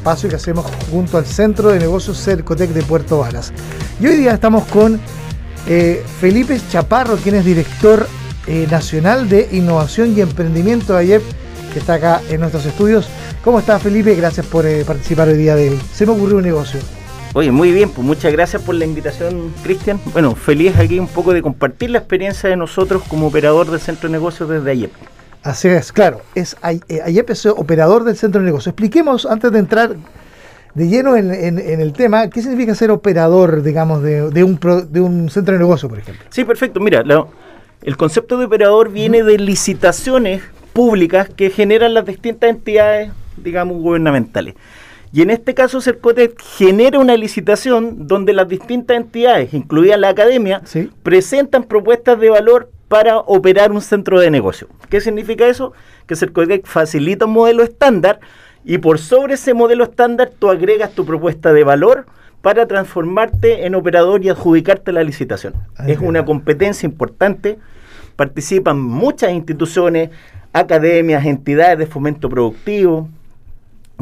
espacio que hacemos junto al Centro de Negocios Cercotec de Puerto Varas. Y hoy día estamos con eh, Felipe Chaparro, quien es director eh, nacional de innovación y emprendimiento de AYEP, que está acá en nuestros estudios. ¿Cómo está Felipe? Gracias por eh, participar hoy día de Se me ocurrió un negocio. Oye, muy bien, pues muchas gracias por la invitación, Cristian. Bueno, feliz aquí un poco de compartir la experiencia de nosotros como operador del centro de negocios desde AYEP. Así es, claro, es AYEP es operador del centro de negocios. Expliquemos, antes de entrar de lleno en, el tema, ¿qué significa ser operador, digamos, de, un, de un centro de negocio, por ejemplo? Sí, perfecto. Mira, el concepto de operador viene de licitaciones públicas que generan las distintas entidades, digamos, gubernamentales. Y en este caso, Cercotec genera una licitación donde las distintas entidades, incluida la academia, presentan propuestas de valor para operar un centro de negocio. ¿Qué significa eso? Que Cercotec facilita un modelo estándar y por sobre ese modelo estándar tú agregas tu propuesta de valor para transformarte en operador y adjudicarte la licitación. es una competencia importante, participan muchas instituciones, academias, entidades de fomento productivo,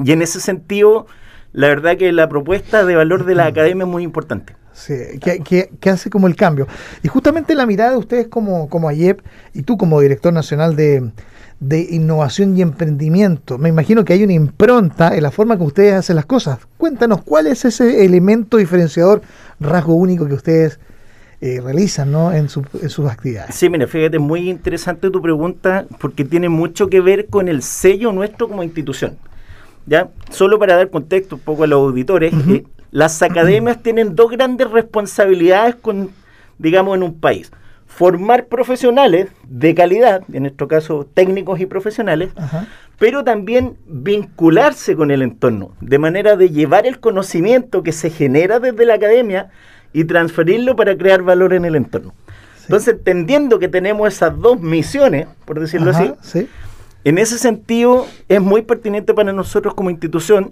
y en ese sentido, la verdad que la propuesta de valor de la academia es muy importante. Sí, que, hace como el cambio. Y justamente la mirada de ustedes como, como AYEP y tú como director nacional de, de innovación y emprendimiento. Me imagino que hay una impronta en la forma que ustedes hacen las cosas. Cuéntanos, ¿cuál es ese elemento diferenciador, rasgo único que ustedes eh, realizan ¿no? en, en, sus actividades? Sí, mira, fíjate, muy interesante tu pregunta porque tiene mucho que ver con el sello nuestro como institución. ¿Ya? Solo para dar contexto un poco a los auditores, eh, las academias tienen dos grandes responsabilidades con, digamos, en un país. Formar profesionales de calidad, en nuestro caso técnicos y profesionales, pero también vincularse con el entorno, de manera de llevar el conocimiento que se genera desde la academia y transferirlo para crear valor en el entorno. Entonces, entendiendo que tenemos esas dos misiones, por decirlo así, en ese sentido es muy pertinente para nosotros como institución,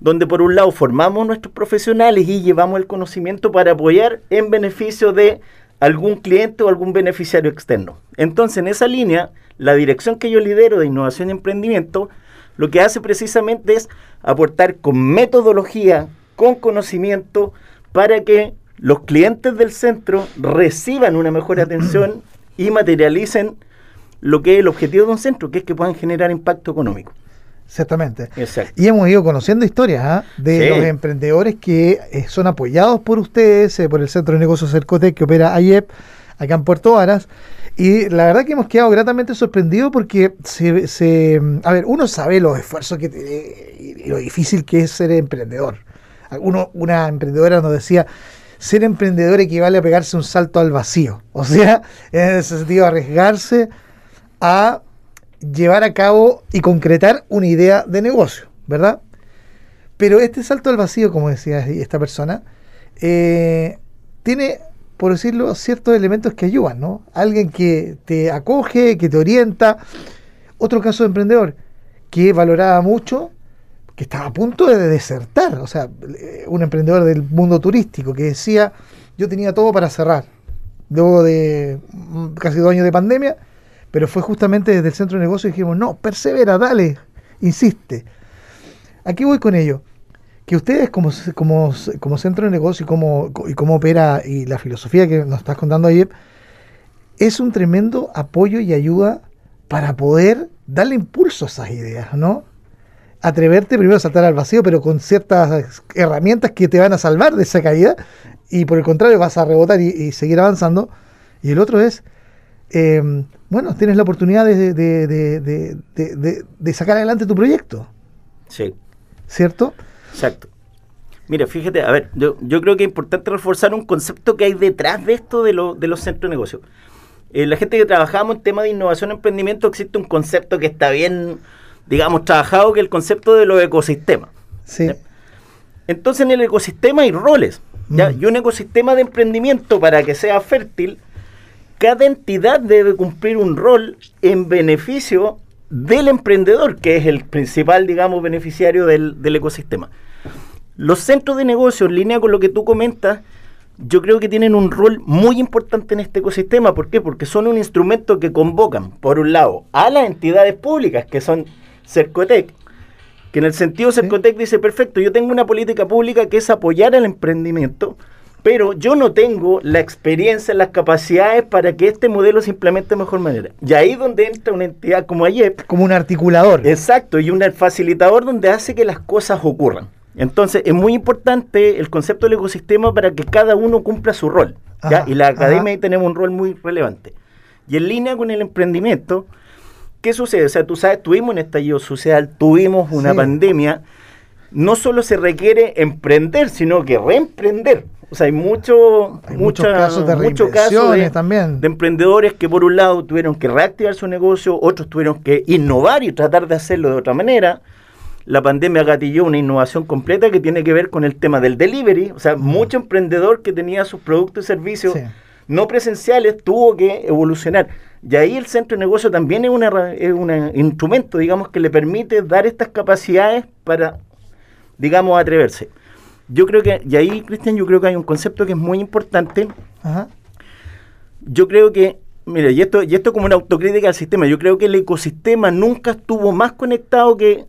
donde por un lado formamos nuestros profesionales y llevamos el conocimiento para apoyar en beneficio de algún cliente o algún beneficiario externo. Entonces, en esa línea, la dirección que yo lidero de innovación y emprendimiento, lo que hace precisamente es aportar con metodología, con conocimiento, para que los clientes del centro reciban una mejor atención y materialicen lo que es el objetivo de un centro, que es que puedan generar impacto económico. Exactamente. Y hemos ido conociendo historias ¿ah? de los emprendedores que eh, son apoyados por ustedes, eh, por el Centro de Negocios Cercotec que opera AIEP, acá en Puerto Varas. Y la verdad que hemos quedado gratamente sorprendidos porque se, a ver, uno sabe los esfuerzos que y lo difícil que es ser emprendedor. Uno, una emprendedora nos decía, ser emprendedor equivale a pegarse un salto al vacío. O sea, en ese sentido, arriesgarse a llevar a cabo y concretar una idea de negocio, ¿verdad? Pero este salto al vacío, como decía esta persona, eh, tiene, por decirlo, ciertos elementos que ayudan, ¿no? Alguien que te acoge, que te orienta. Otro caso de emprendedor que valoraba mucho, que estaba a punto de desertar, o sea, un emprendedor del mundo turístico que decía, yo tenía todo para cerrar, luego de mm, casi dos años de pandemia, pero fue justamente desde el centro de negocio y dijimos, no, persevera, dale, insiste. Aquí voy con ello. Que ustedes como, como, como centro de negocio y cómo, y cómo opera y la filosofía que nos estás contando ayer, es un tremendo apoyo y ayuda para poder darle impulso a esas ideas, ¿no? Atreverte primero a saltar al vacío, pero con ciertas herramientas que te van a salvar de esa caída, y por el contrario vas a rebotar y seguir avanzando. Y el otro es eh, bueno, tienes la oportunidad de, de, sacar adelante tu proyecto. Sí. ¿Cierto? Exacto. Mira, fíjate, a ver, yo, creo que es importante reforzar un concepto que hay detrás de esto de, de los centros de negocio. Eh, la gente que trabajamos en tema de innovación y emprendimiento existe un concepto que está bien, digamos, trabajado, que es el concepto de los ecosistemas. Sí. Entonces en el ecosistema hay roles. ¿ya? Mm. Y un ecosistema de emprendimiento para que sea fértil, cada entidad debe cumplir un rol en beneficio del emprendedor, que es el principal, digamos, beneficiario del, del ecosistema. Los centros de negocio, en línea con lo que tú comentas, yo creo que tienen un rol muy importante en este ecosistema. ¿Por qué? Porque son un instrumento que convocan, por un lado, a las entidades públicas, que son Cercotec, que en el sentido Cercotec dice, perfecto, yo tengo una política pública que es apoyar el emprendimiento, pero yo no tengo la experiencia, las capacidades para que este modelo se implemente de mejor manera. Y ahí es donde entra una entidad como AYEP. Como un articulador. Exacto, y un facilitador donde hace que las cosas ocurran. Entonces, es muy importante el concepto del ecosistema para que cada uno cumpla su rol. y la academia ahí tenemos un rol muy relevante. Y en línea con el emprendimiento, ¿qué sucede? O sea, tú sabes, tuvimos un estallido social, tuvimos una pandemia. No solo se requiere emprender, sino que reemprender. O sea, hay, mucho, muchos casos de también. de emprendedores que por un lado tuvieron que reactivar su negocio, otros tuvieron que innovar y tratar de hacerlo de otra manera la pandemia gatilló una innovación completa que tiene que ver con el tema del delivery. O sea, mucho emprendedor que tenía sus productos y servicios no presenciales tuvo que evolucionar. Y ahí el centro de negocio también es, un instrumento, digamos, que le permite dar estas capacidades para, digamos, atreverse. Yo creo que, y ahí, Cristian, yo creo que hay un concepto que es muy importante. Yo creo que Mira, y esto, y esto como una autocrítica al sistema. Yo creo que el ecosistema nunca estuvo más conectado que,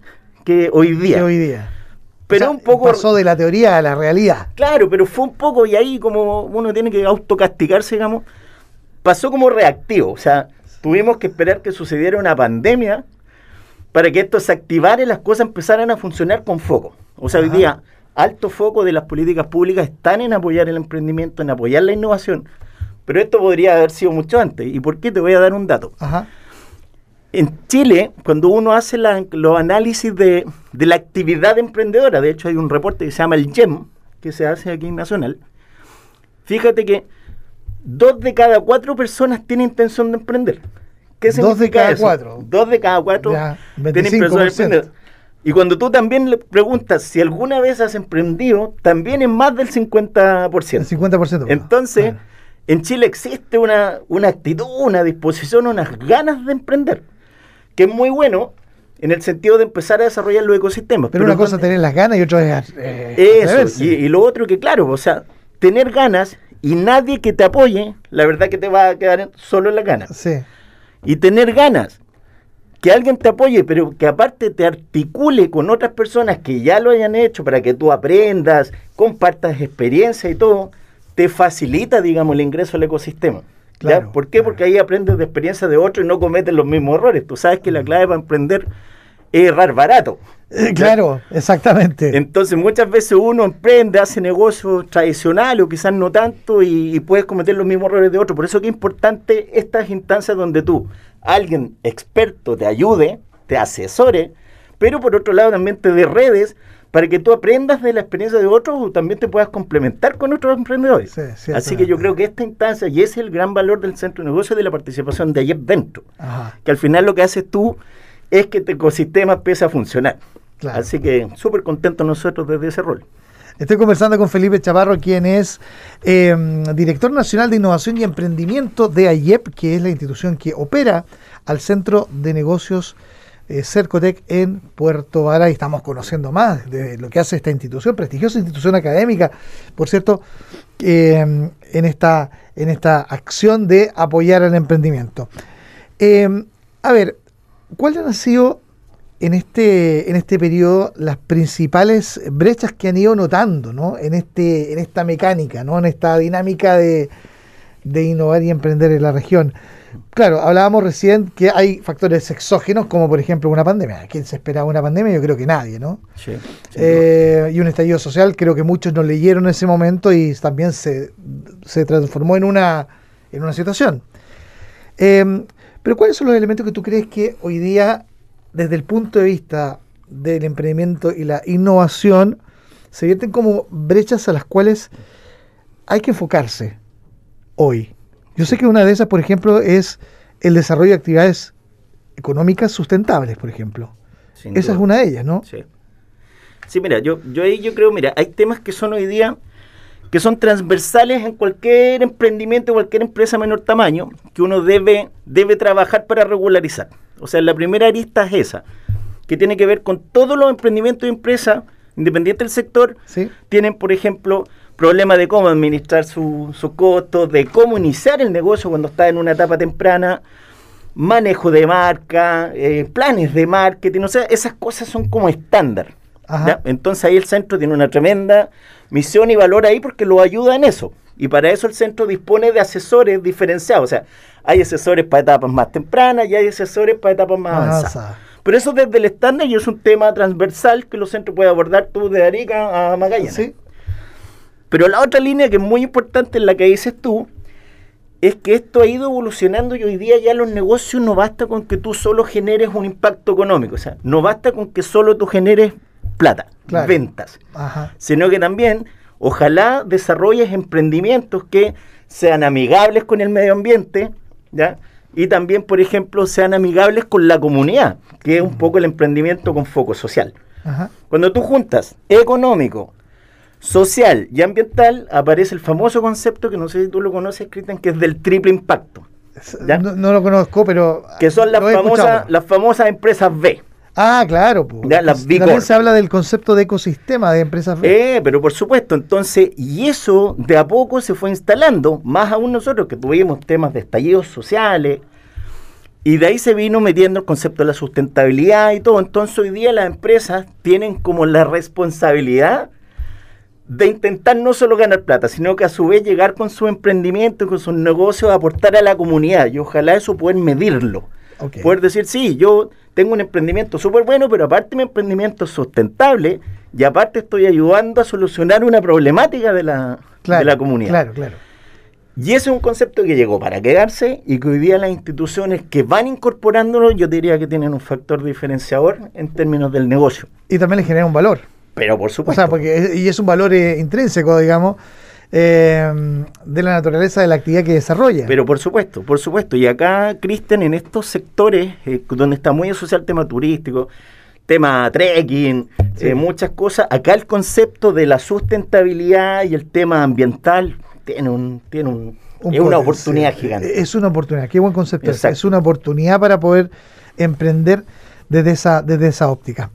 que hoy día. hoy día. Pero un poco. Pasó de la teoría a la realidad. Claro, pero fue un poco, y ahí como uno tiene que autocastigarse, digamos, pasó como reactivo. O sea, tuvimos que esperar que sucediera una pandemia para que esto se activara y las cosas empezaran a funcionar con foco. O sea, hoy día, alto foco de las políticas públicas están en apoyar el emprendimiento, en apoyar la innovación. Pero esto podría haber sido mucho antes. ¿Y por qué? Te voy a dar un dato. Ajá en Chile, cuando uno hace los análisis de, la actividad emprendedora, de hecho hay un reporte que se llama el GEM, que se hace aquí en Nacional, fíjate que dos de cada cuatro personas tienen intención de emprender. ¿Qué dos de cada cuatro. Dos de cada cuatro tienen intención de emprender. Y cuando tú también le preguntas si alguna vez has emprendido, también es más del 50%. El 50%. Entonces, en Chile existe una, una actitud, una disposición, unas ganas de emprender que es muy bueno en el sentido de empezar a desarrollar los ecosistemas. Pero, una cosa es tener las ganas y otra es... Eh, eso, y, lo otro que claro, o sea, tener ganas y nadie que te apoye, la verdad que te va a quedar solo en la ganas. Sí. Y tener ganas, que alguien te apoye, pero que aparte te articule con otras personas que ya lo hayan hecho para que tú aprendas, compartas experiencia y todo, te facilita, digamos, el ingreso al ecosistema. ¿Por qué? Porque ahí aprendes de experiencia de otro y no cometes los mismos errores. Tú sabes que la clave para emprender es errar barato. Eh, claro, exactamente. Entonces muchas veces uno emprende, hace negocios tradicionales o quizás no tanto y, puedes cometer los mismos errores de otro. Por eso es que es importante estas instancias donde tú, alguien experto te ayude, te asesore, pero por otro lado también te dé redes para que tú aprendas de la experiencia de otros o también te puedas complementar con otros emprendedores. Así que yo creo que esta instancia, y ese es el gran valor del centro de negocios, de la participación de ayer dentro, que al final lo que haces tú es que tu ecosistema empiece a funcionar. Así que súper contentos nosotros desde ese rol. Estoy conversando con Felipe Chavarro, quien es em, director nacional de innovación y emprendimiento de AYEP, que es la institución que opera al Centro de Negocios eh, Cercotec en Puerto Vara y estamos conociendo más de lo que hace esta institución, prestigiosa institución académica, por cierto, em, en, esta, en esta acción de apoyar al emprendimiento. Em, a ver, ¿cuáles han sido en este, en este periodo las principales brechas que han ido notando ¿no? en, este, en esta mecánica, ¿no? en esta dinámica de, de innovar y emprender en la región? Claro, hablábamos recién que hay factores exógenos, como por ejemplo una pandemia. ¿Quién se esperaba una pandemia? Yo creo que nadie, ¿no? Sí. Eh, y un estallido social, creo que muchos no leyeron en ese momento y también se, transformó en una, en una situación. Em, pero ¿cuáles son los elementos que tú crees que hoy día, desde el punto de vista del emprendimiento y la innovación, se vierten como brechas a las cuales hay que enfocarse hoy. Yo sé que una de esas, por ejemplo, es el desarrollo de actividades económicas sustentables, por ejemplo. Esa es una de ellas, ¿no? Sí. Sí, mira, yo, yo ahí yo creo, mira, hay temas que son hoy día que son transversales en cualquier emprendimiento, cualquier empresa menor tamaño, que uno debe, debe trabajar para regularizar. O sea, la primera arista es esa, que tiene que ver con todos los emprendimientos de empresas, independiente del sector, tienen, por ejemplo, problemas de cómo administrar sus su costos, de cómo iniciar el negocio cuando está en una etapa temprana, manejo de marca, eh, planes de marketing, o sea, esas cosas son como estándar. Entonces ahí el centro tiene una tremenda misión y valor ahí porque lo ayuda en eso. Y para eso el centro dispone de asesores diferenciados. O sea, hay asesores para etapas más tempranas y hay asesores para etapas más avanzadas. Pero eso desde el estándar y es un tema transversal que los centros pueden abordar tú de Arica a Magallanes. Pero la otra línea que es muy importante en la que dices tú es que esto ha ido evolucionando y hoy día ya los negocios no basta con que tú solo generes un impacto económico, o sea, no basta con que solo tú generes plata, ventas, sino que también ojalá desarrolles emprendimientos que sean amigables con el medio ambiente, ¿ya? Y también, por ejemplo, sean amigables con la comunidad, que es un poco el emprendimiento con foco social. Cuando tú juntas económico, social y ambiental, aparece el famoso concepto que no sé si tú lo conoces, Cristian, que es del triple impacto. No, lo conozco, pero... Que son las, famosas, las famosas empresas B. Ah, claro. También se habla del concepto de ecosistema de empresas. Eh, pero por supuesto, entonces, y eso de a poco se fue instalando, más aún nosotros que tuvimos temas de estallidos sociales, y de ahí se vino metiendo el concepto de la sustentabilidad y todo. Entonces hoy día las empresas tienen como la responsabilidad de intentar no solo ganar plata, sino que a su vez llegar con su emprendimiento, con sus negocios, a aportar a la comunidad. Y ojalá eso puedan medirlo. Poder decir, sí, yo tengo un emprendimiento súper bueno, pero aparte mi emprendimiento es sustentable y aparte estoy ayudando a solucionar una problemática de la, de la comunidad. Claro, claro. Y ese es un concepto que llegó para quedarse y que hoy día las instituciones que van incorporándolo, yo diría que tienen un factor diferenciador en términos del negocio. Y también le genera un valor. Pero por supuesto. O sea, porque y es un valor eh, intrínseco, digamos, eh, de la naturaleza de la actividad que desarrolla. Pero por supuesto, por supuesto. Y acá, Cristian, en estos sectores eh, donde está muy asociado el tema turístico, tema trekking, eh, muchas cosas, acá el concepto de la sustentabilidad y el tema ambiental tiene un, tiene un, es una oportunidad gigante. Es una oportunidad, qué buen concepto. Es. es una oportunidad para poder emprender desde esa, desde esa óptica.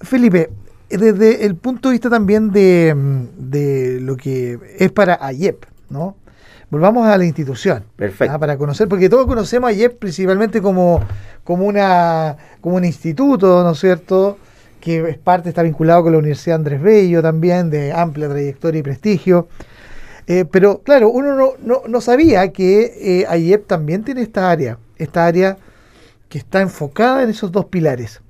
Felipe, desde el punto de vista también de, lo que es para AYEP, ¿no? Volvamos a la institución. Perfecto. ¿ah? Para conocer, porque todos conocemos a AYEP principalmente como, como, una, como un instituto, ¿no es cierto? Que es parte, está vinculado con la Universidad Andrés Bello también, de amplia trayectoria y prestigio. Eh, pero claro, uno no, sabía que eh, AYEP también tiene esta área, esta área que está enfocada en esos dos pilares.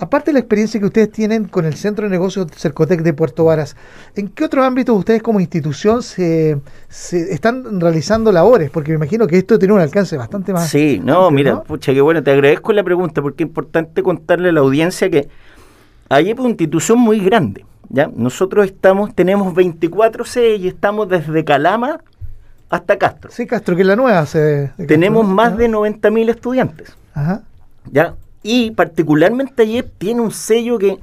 Aparte de la experiencia que ustedes tienen con el Centro de Negocios Cercotec de Puerto Varas, ¿en qué otros ámbitos ustedes como institución se, están realizando labores? Porque me imagino que esto tiene un alcance bastante más. Sí, no, mira, pucha, qué bueno, te agradezco la pregunta porque es importante contarle a la audiencia que hay una institución muy grande. ¿ya? Nosotros estamos, tenemos 24 sedes y estamos desde Calama hasta Castro. Sí, Castro, que es la nueva sede. Tenemos más de 90.000 estudiantes. Ajá. ¿Ya? Y particularmente ayer tiene un sello que,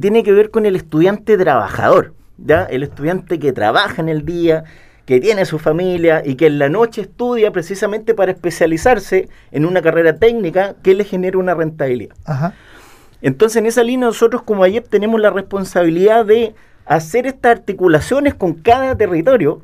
tiene que ver con el estudiante trabajador, ¿ya? El estudiante que trabaja en el día, que tiene su familia y que en la noche estudia precisamente para especializarse en una carrera técnica que le genere una rentabilidad. Entonces, en esa línea, nosotros como ayer tenemos la responsabilidad de hacer estas articulaciones con cada territorio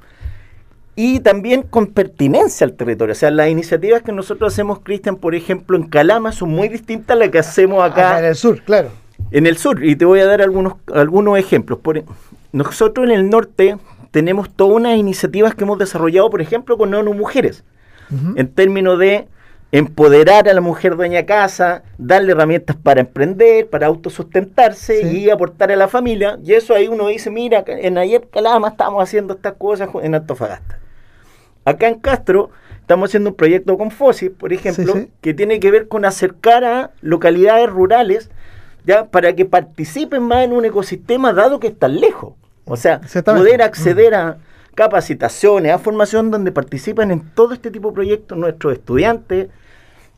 y también con pertinencia al territorio. O sea, las iniciativas que nosotros hacemos, Cristian, por ejemplo, en Calama, son muy distintas a las que hacemos acá. en el sur, claro. En el sur, y te voy a dar algunos, algunos ejemplos. Por, e, nosotros en el norte tenemos todas unas iniciativas que hemos desarrollado, por ejemplo, con ONU Mujeres, en términos de empoderar a la mujer dueña casa, darle herramientas para emprender, para autosustentarse y aportar a la familia. Y eso ahí uno dice, mira, en Ayep Calama estamos haciendo estas cosas en Antofagasta. Acá en Castro estamos haciendo un proyecto con FOSI, por ejemplo, que tiene que ver con acercar a localidades rurales ya para que participen más en un ecosistema dado que están lejos. O sea, poder acceder a capacitaciones, a formación donde participan en todo este tipo de proyectos nuestros estudiantes,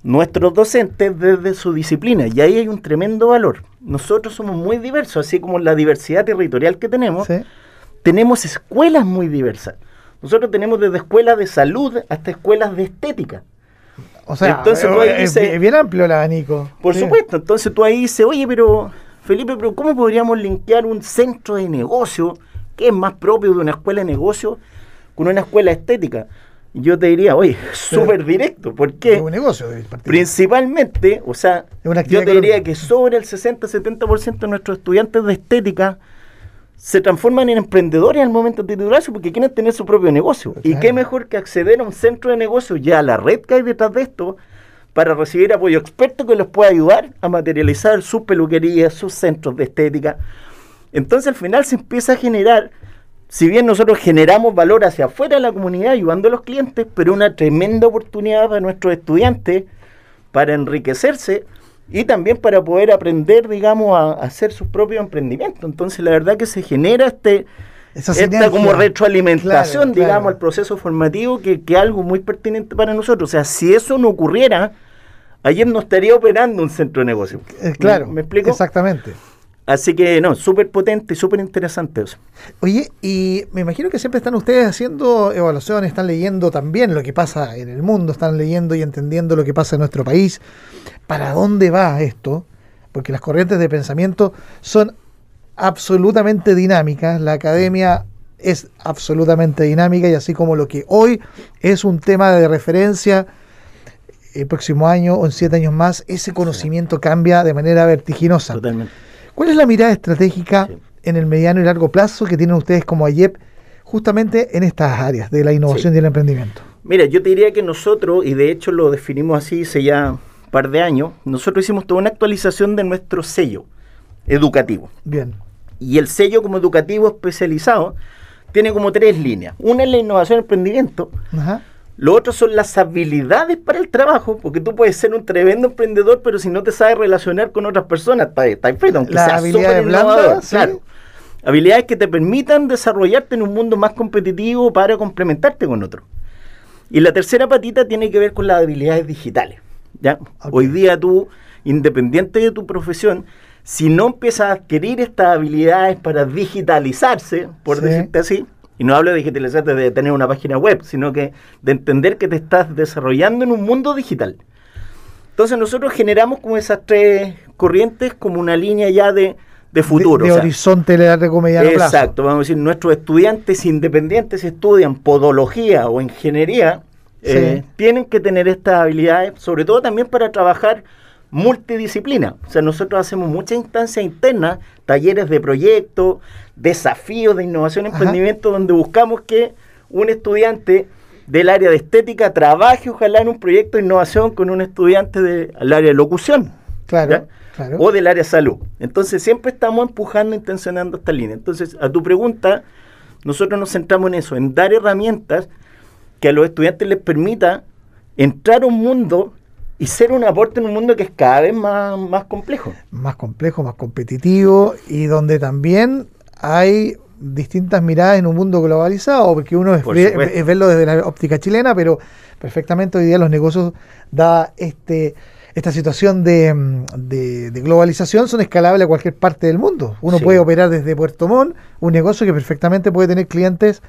nuestros docentes desde su disciplina. Y ahí hay un tremendo valor. Nosotros somos muy diversos, así como la diversidad territorial que tenemos, tenemos escuelas muy diversas. Nosotros tenemos desde escuelas de salud hasta escuelas de estética. O sea, entonces, es bien amplio el abanico. Por supuesto, entonces tú ahí dices, oye, pero Felipe, pero ¿cómo podríamos linkear un centro de negocio que es más propio de una escuela de negocio con una escuela estética? Yo te diría, oye, súper directo, porque un negocio, principalmente, o sea, yo te diría que sobre el 60-70% de nuestros estudiantes de estética se transforman en emprendedores al momento de titularse porque quieren tener su propio negocio. Y qué mejor que acceder a un centro de negocio ya a la red que hay detrás de esto para recibir apoyo experto que les pueda ayudar a materializar sus peluquerías, sus centros de estética. Entonces al final se empieza a generar, si bien nosotros generamos valor hacia afuera de la comunidad ayudando a los clientes, pero una tremenda oportunidad para nuestros estudiantes para enriquecerse y también para poder aprender, digamos, a, hacer sus propios emprendimientos. Entonces, la verdad que se genera este esta como retroalimentación, digamos, al proceso formativo, que es algo muy pertinente para nosotros. O sea, si eso no ocurriera, ayer no estaría operando un centro de negocio. Eh, claro, ¿Me, explico? Exactamente. Así que no, súper potente súper interesante. Oye, y me imagino que siempre están ustedes haciendo evaluaciones, están leyendo también lo que pasa en el mundo, están leyendo y entendiendo lo que pasa en nuestro país. ¿Para dónde va esto? Porque las corrientes de pensamiento son absolutamente dinámicas, la academia es absolutamente dinámica y así como lo que hoy es un tema de referencia, el próximo año o en siete años más, ese conocimiento cambia de manera vertiginosa. Totalmente. ¿Cuál es la mirada estratégica en el mediano y largo plazo que tienen ustedes como AYEP justamente en estas áreas de la innovación y el emprendimiento? Mira, yo te diría que nosotros, y de hecho lo definimos así hace ya un par de años, nosotros hicimos toda una actualización de nuestro sello educativo. Bien. Y el sello como educativo especializado tiene como tres líneas. Una es la innovación y emprendimiento. Ajá. Lo otro son las habilidades para el trabajo, porque tú puedes ser un tremendo emprendedor, pero si no te sabes relacionar con otras personas, está, está frito, aunque sea habilidades blandas, claro. Habilidades que te permitan desarrollarte en un mundo más competitivo para complementarte con otro. Y la tercera patita tiene que ver con las habilidades digitales. ¿ya? Hoy día tú, independiente de tu profesión, si no empiezas a adquirir estas habilidades para digitalizarse, por decirte así, y no hablo de digitalizarte de tener una página web, sino que de entender que te estás desarrollando en un mundo digital. Entonces nosotros generamos como esas tres corrientes como una línea ya de, futuro. De, horizonte de largo mediano Exacto, vamos a decir, nuestros estudiantes independientes estudian podología o ingeniería, eh, tienen que tener estas habilidades, sobre todo también para trabajar multidisciplina. O sea, nosotros hacemos muchas instancias internas, talleres de proyectos, desafíos de innovación y emprendimiento, donde buscamos que un estudiante del área de estética trabaje ojalá en un proyecto de innovación con un estudiante del área de locución. Claro, O del área de salud. Entonces siempre estamos empujando, intencionando esta línea. Entonces, a tu pregunta, nosotros nos centramos en eso, en dar herramientas que a los estudiantes les permita entrar a un mundo y ser un aporte en un mundo que es cada vez más, más complejo. Más complejo, más competitivo y donde también hay distintas miradas en un mundo globalizado, porque uno es, verlo desde la óptica chilena, pero perfectamente hoy día los negocios, da este esta situación de, de, globalización, son escalables a cualquier parte del mundo. Uno puede operar desde Puerto Montt un negocio que perfectamente puede tener clientes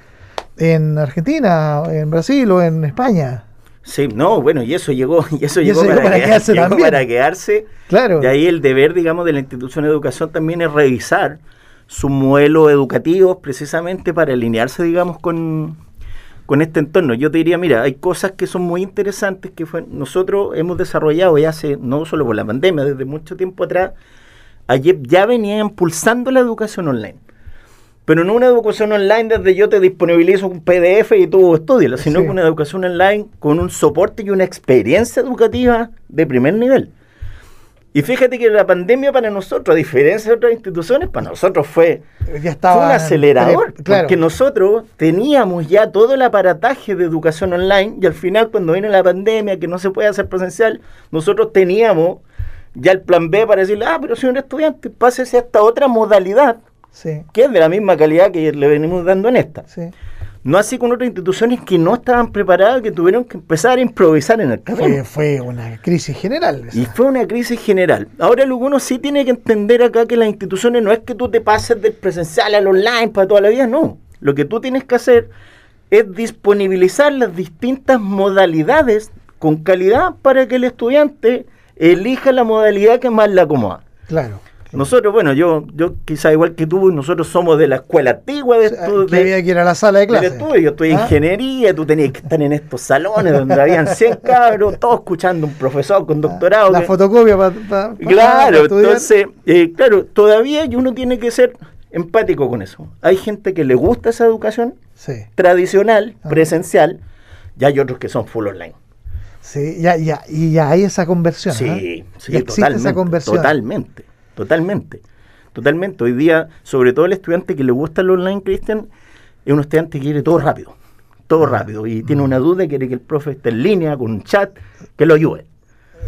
en Argentina, en Brasil o en España. Sí, no, bueno, y eso llegó, y eso, llegó, para, quedarse, para quedarse. Claro. Y ahí el deber, digamos, de la institución de educación también es revisar su modelo educativo precisamente para alinearse, digamos, con, con este entorno. Yo te diría, mira, hay cosas que son muy interesantes que fue, nosotros hemos desarrollado ya hace, no solo por la pandemia, desde mucho tiempo atrás, ayer ya venía impulsando la educación online pero no una educación online desde yo te disponibilizo un PDF y tú estudias, sino una educación online con un soporte y una experiencia educativa de primer nivel. Y fíjate que la pandemia para nosotros, a diferencia de otras instituciones, para nosotros fue, un acelerador, porque nosotros teníamos ya todo el aparataje de educación online y al final cuando vino la pandemia, que no se puede hacer presencial, nosotros teníamos ya el plan B para decirle, ah, pero un estudiante, pásese a esta otra modalidad, que es de la misma calidad que le venimos dando en esta. No así con otras instituciones que no estaban preparadas, que tuvieron que empezar a improvisar en el camino. Fue, una crisis general. Y fue una crisis general. Ahora uno sí tiene que entender acá que las instituciones no es que tú te pases del presencial al online para toda la vida, no. Lo que tú tienes que hacer es disponibilizar las distintas modalidades con calidad para que el estudiante elija la modalidad que más le acomoda. Claro. Nosotros, bueno, yo, yo quizá igual que tú, nosotros somos de la escuela antigua de estudio. Que había que ir a la sala de clase. Yo estoy en ¿Ah? ingeniería, tú tenías que estar en estos salones donde habían 100 cabros, todos escuchando un profesor con doctorado. La fotocopia para Claro, entonces, eh, claro, todavía uno tiene que ser empático con eso. Hay gente que le gusta esa educación tradicional, presencial, y hay otros que son full online. Sí, ya, ya, y ya hay esa conversión. Sí, sí, totalmente, esa conversión. Totalmente, totalmente. Totalmente. Hoy día, sobre todo el estudiante que le gusta el online, Cristian, es un estudiante que quiere todo rápido. Todo rápido. Y tiene una duda, quiere que el profe esté en línea, con un chat, que lo ayude.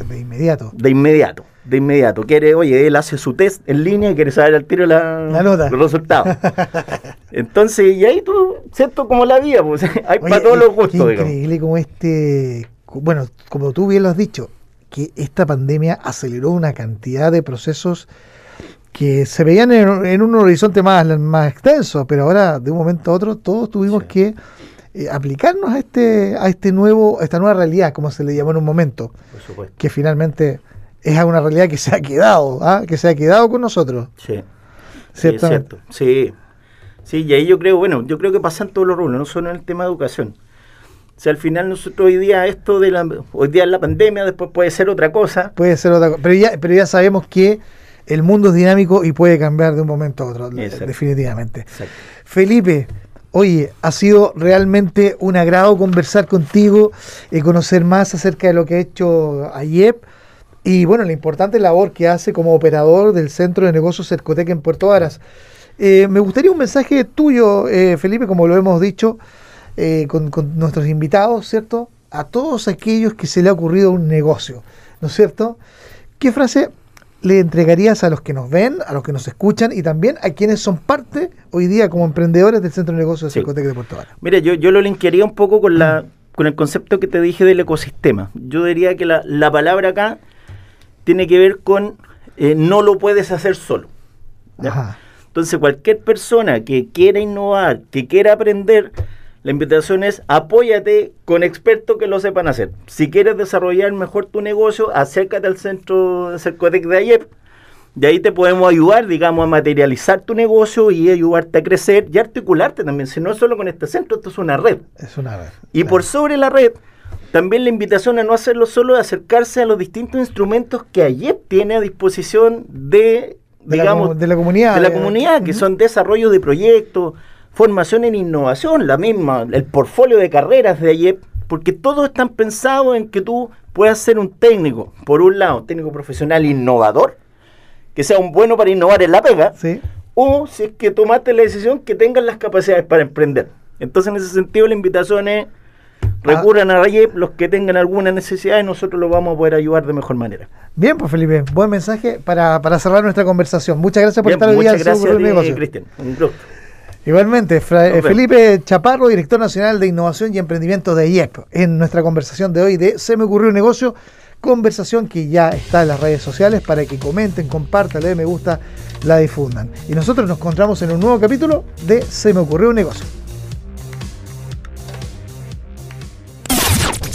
De inmediato. De inmediato, de inmediato. Quiere, oye, él hace su test en línea y quiere saber al tiro la, nota. los resultados. Entonces, y ahí tú, ¿cierto? Como la vida, pues hay para todos los gustos. increíble como este bueno, como tú bien lo has dicho, que esta pandemia aceleró una cantidad de procesos que se veían en, un horizonte más, más extenso, pero ahora de un momento a otro todos tuvimos que eh, aplicarnos a este, a este nuevo, a esta nueva realidad, como se le llamó en un momento, que finalmente es una realidad que se ha quedado, ¿ah? que se ha quedado con nosotros. Sí, sí es cierto. Sí, sí, y ahí yo creo, bueno, yo creo que pasan todos los rubros, no solo en el tema de educación o sea, al final nosotros hoy día esto de la hoy día es la pandemia, después puede ser otra cosa. Puede ser otra cosa, pero ya pero ya sabemos que el mundo es dinámico y puede cambiar de un momento a otro, definitivamente. Felipe, oye, ha sido realmente un agrado conversar contigo y conocer más acerca de lo que ha hecho AYEP y bueno, la importante labor que hace como operador del Centro de Negocios Cercotec en Puerto Varas. Eh, me gustaría un mensaje tuyo, eh, Felipe, como lo hemos dicho, eh, con, nuestros invitados, ¿cierto? A todos aquellos que se le ha ocurrido un negocio, ¿no es cierto? ¿Qué frase le entregarías a los que nos ven, a los que nos escuchan y también a quienes son parte hoy día como emprendedores del Centro de Negocios de Cercotec de Puerto Vara? Mira, yo, yo lo linkearía un poco con, la, con el concepto que te dije del ecosistema. Yo diría que la, la palabra acá tiene que ver con eh, no lo puedes hacer solo. Entonces, cualquier persona que quiera innovar, que quiera aprender, la invitación es apóyate con expertos que lo sepan hacer. Si quieres desarrollar mejor tu negocio, acércate al centro de Cercotec de ayer. De ahí te podemos ayudar, digamos, a materializar tu negocio y ayudarte a crecer y articularte también. Si no es solo con este centro, esto es una red. Es una red. Y por sobre la red, también la invitación a no hacerlo solo, de acercarse a los distintos instrumentos que ayer tiene a disposición de, digamos, de la comunidad. De la comunidad, que son desarrollo de proyectos, formación en innovación, la misma, el portfolio de carreras de ayer, porque todos están pensados en que tú puedas ser un técnico, por un lado, técnico profesional innovador, que sea un bueno para innovar en la pega, o si es que tomaste la decisión que tengas las capacidades para emprender. Entonces, en ese sentido, la invitación es recurran a Rayep los que tengan alguna necesidad y nosotros los vamos a poder ayudar de mejor manera. Bien, pues Felipe, buen mensaje para, cerrar nuestra conversación. Muchas gracias por estar hoy día en gracias, Cristian. Un gusto. Igualmente, eh, Felipe Chaparro, director nacional de innovación y emprendimiento de IEP, en nuestra conversación de hoy de Se me ocurrió un negocio, conversación que ya está en las redes sociales para que comenten, compartan, le den me gusta, la difundan. Y nosotros nos encontramos en un nuevo capítulo de Se me ocurrió un negocio.